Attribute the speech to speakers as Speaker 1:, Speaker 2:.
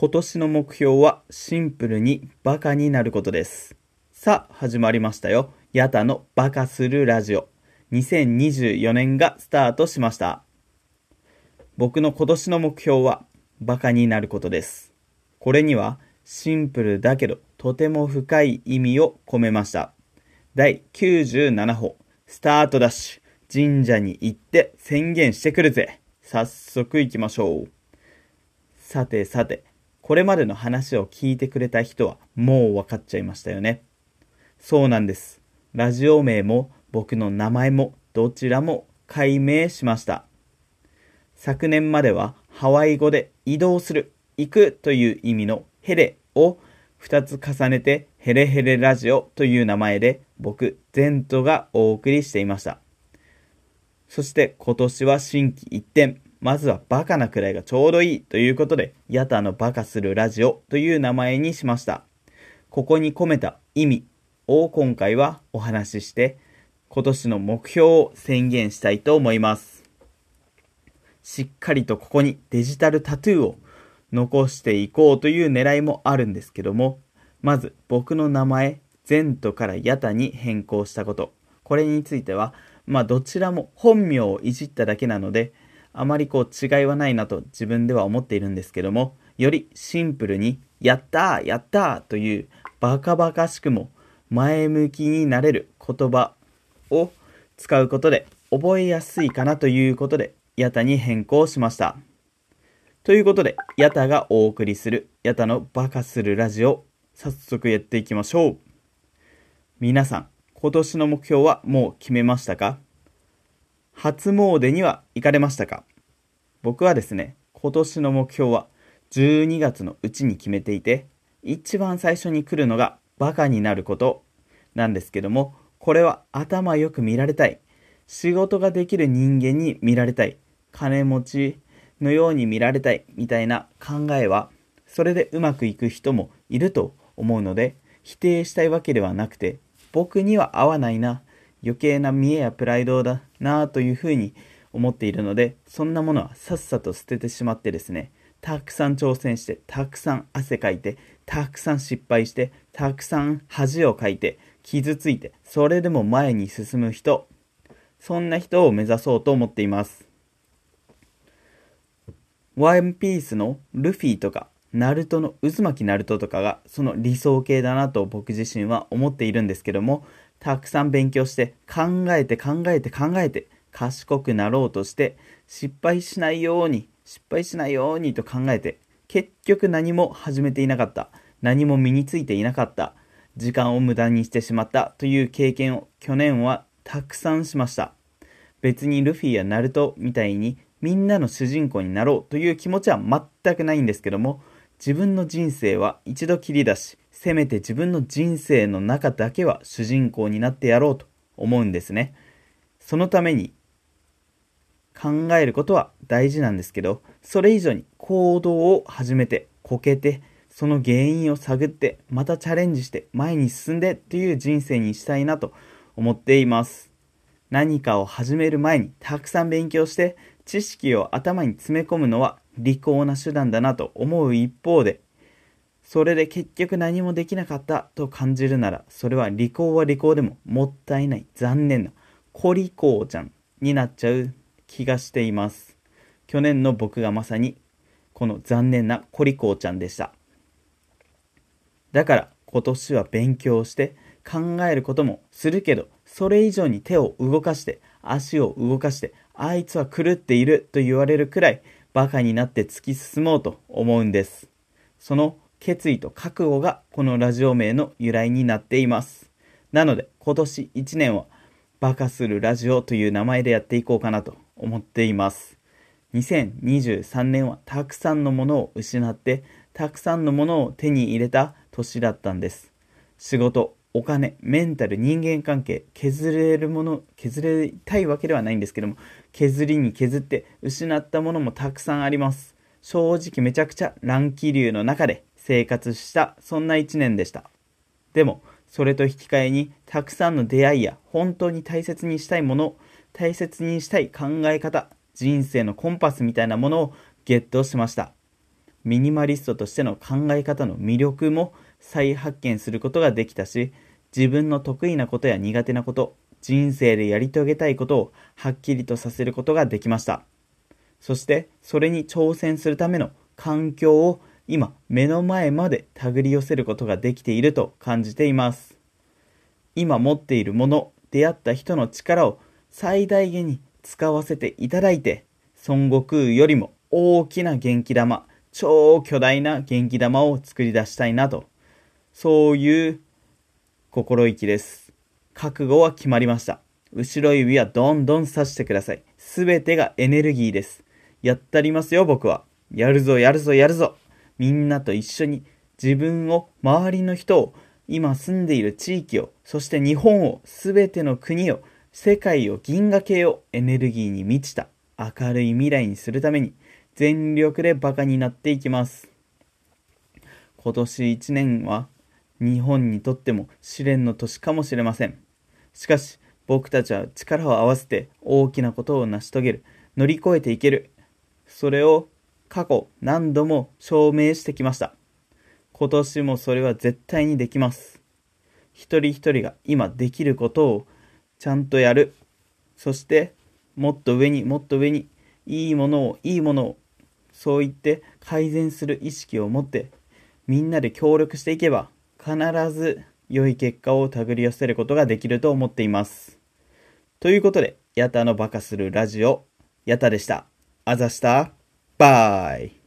Speaker 1: 今年の目標はシンプルにバカになることです。さあ、始まりましたよ。ヤタのバカするラジオ。2024年がスタートしました。僕の今年の目標はバカになることです。これにはシンプルだけどとても深い意味を込めました。第97歩、スタートダッシュ。神社に行って宣言してくるぜ。早速行きましょう。さてさて、これまでの話を聞いてくれた人はもう分かっちゃいましたよね。そうなんです。ラジオ名も僕の名前もどちらも改名しました。昨年まではハワイ語で移動する、行くという意味のヘレを2つ重ねてヘレヘレラジオという名前で僕、ゼントがお送りしていました。そして今年は心機一転、まずはバカなくらいがちょうどいいということで、ヤタのバカするラジオという名前にしました。ここに込めた意味を今回はお話しして、今年の目標を宣言したいと思います。しっかりとここにデジタルタトゥーを残していこうという狙いもあるんですけども、まず僕の名前、ゼントからヤタに変更したこと。これについては、まあどちらも本名をいじっただけなので、あまりこう違いはないなと自分では思っているんですけども、よりシンプルに、やったーやったーというバカバカしくも前向きになれる言葉を使うことで覚えやすいかなということで、ヤタに変更しました。ということで、ヤタがお送りするヤタのバカするラジオ、早速やっていきましょう。皆さん、今年の目標はもう決めましたか？初詣には行かれましたか？僕はですね、今年の目標は12月のうちに決めていて、一番最初に来るのがバカになることなんですけども、これは頭よく見られたい。仕事ができる人間に見られたい。金持ちのように見られたい。みたいな考えは、それでうまくいく人もいると思うので、否定したいわけではなくて、僕には合わないな。余計な見栄やプライドだなというふうに思っているので、そんなものはさっさと捨ててしまってですね、たくさん挑戦して、たくさん汗かいて、たくさん失敗して、たくさん恥をかいて、傷ついて、それでも前に進む人、そんな人を目指そうと思っています。ワンピースのルフィとか、ナルトの渦巻きナルトとかがその理想形だなと僕自身は思っているんですけども、たくさん勉強して考えて考えて考えて賢くなろうとして失敗しないように失敗しないようにと考えて結局何も始めていなかった。何も身についていなかった。時間を無駄にしてしまった。という経験を去年はたくさんしました。別にルフィやナルトみたいにみんなの主人公になろうという気持ちは全くないんですけども自分の人生は一度きりだしせめて自分の人生の中だけは主人公になってやろうと思うんですね。そのために考えることは大事なんですけど、それ以上に行動を始めて、こけて、その原因を探って、またチャレンジして、前に進んでっていう人生にしたいなと思っています。何かを始める前にたくさん勉強して、知識を頭に詰め込むのは利口な手段だなと思う一方で、それで結局何もできなかったと感じるなら、それは利口は利口でももったいない、残念な、コリコーちゃんになっちゃう気がしています。去年の僕がまさに、この残念なコリコーちゃんでした。だから今年は勉強して考えることもするけど、それ以上に手を動かして、足を動かして、あいつは狂っていると言われるくらいバカになって突き進もうと思うんです。その決意と覚悟がこのラジオ名の由来になっています。なので今年1年はバカするラジオという名前でやっていこうかなと思っています。2023年はたくさんのものを失ってたくさんのものを手に入れた年だったんです。仕事、お金、メンタル、人間関係、削れるもの、削りたいわけではないんですけども、削りに削って失ったものもたくさんあります。正直めちゃくちゃ乱気流の中で生活した、そんな一年でした。でも、それと引き換えに、たくさんの出会いや本当に大切にしたいもの、大切にしたい考え方、人生のコンパスみたいなものをゲットしました。ミニマリストとしての考え方の魅力も再発見することができたし、自分の得意なことや苦手なこと、人生でやり遂げたいことをはっきりとさせることができました。そしてそれに挑戦するための環境を今目の前まで手繰り寄せることができていると感じています。今持っているもの、出会った人の力を最大限に使わせていただいて、孫悟空よりも大きな元気玉、超巨大な元気玉を作り出したいなと、そういう心意気です。覚悟は決まりました。後ろ指はどんどん刺してください。すべてがエネルギーです。やったりますよ、僕は。やるぞ、やるぞ、やるぞ。みんなと一緒に自分を、周りの人を、今住んでいる地域を、そして日本を、すべての国を、世界を、銀河系をエネルギーに満ちた明るい未来にするために、全力でバカになっていきます。今年1年は、日本にとっても試練の年かもしれません。しかし、僕たちは力を合わせて大きなことを成し遂げる。乗り越えていける。それを過去何度も証明してきました。今年もそれは絶対にできます。一人一人が今できることをちゃんとやる。そしてもっと上にもっと上にいいものをいいものをそう言って改善する意識を持ってみんなで協力していけば必ず良い結果を手繰り寄せることができると思っています。ということで、ヤタのバカするラジオ、ヤタでした。あざした。バイ。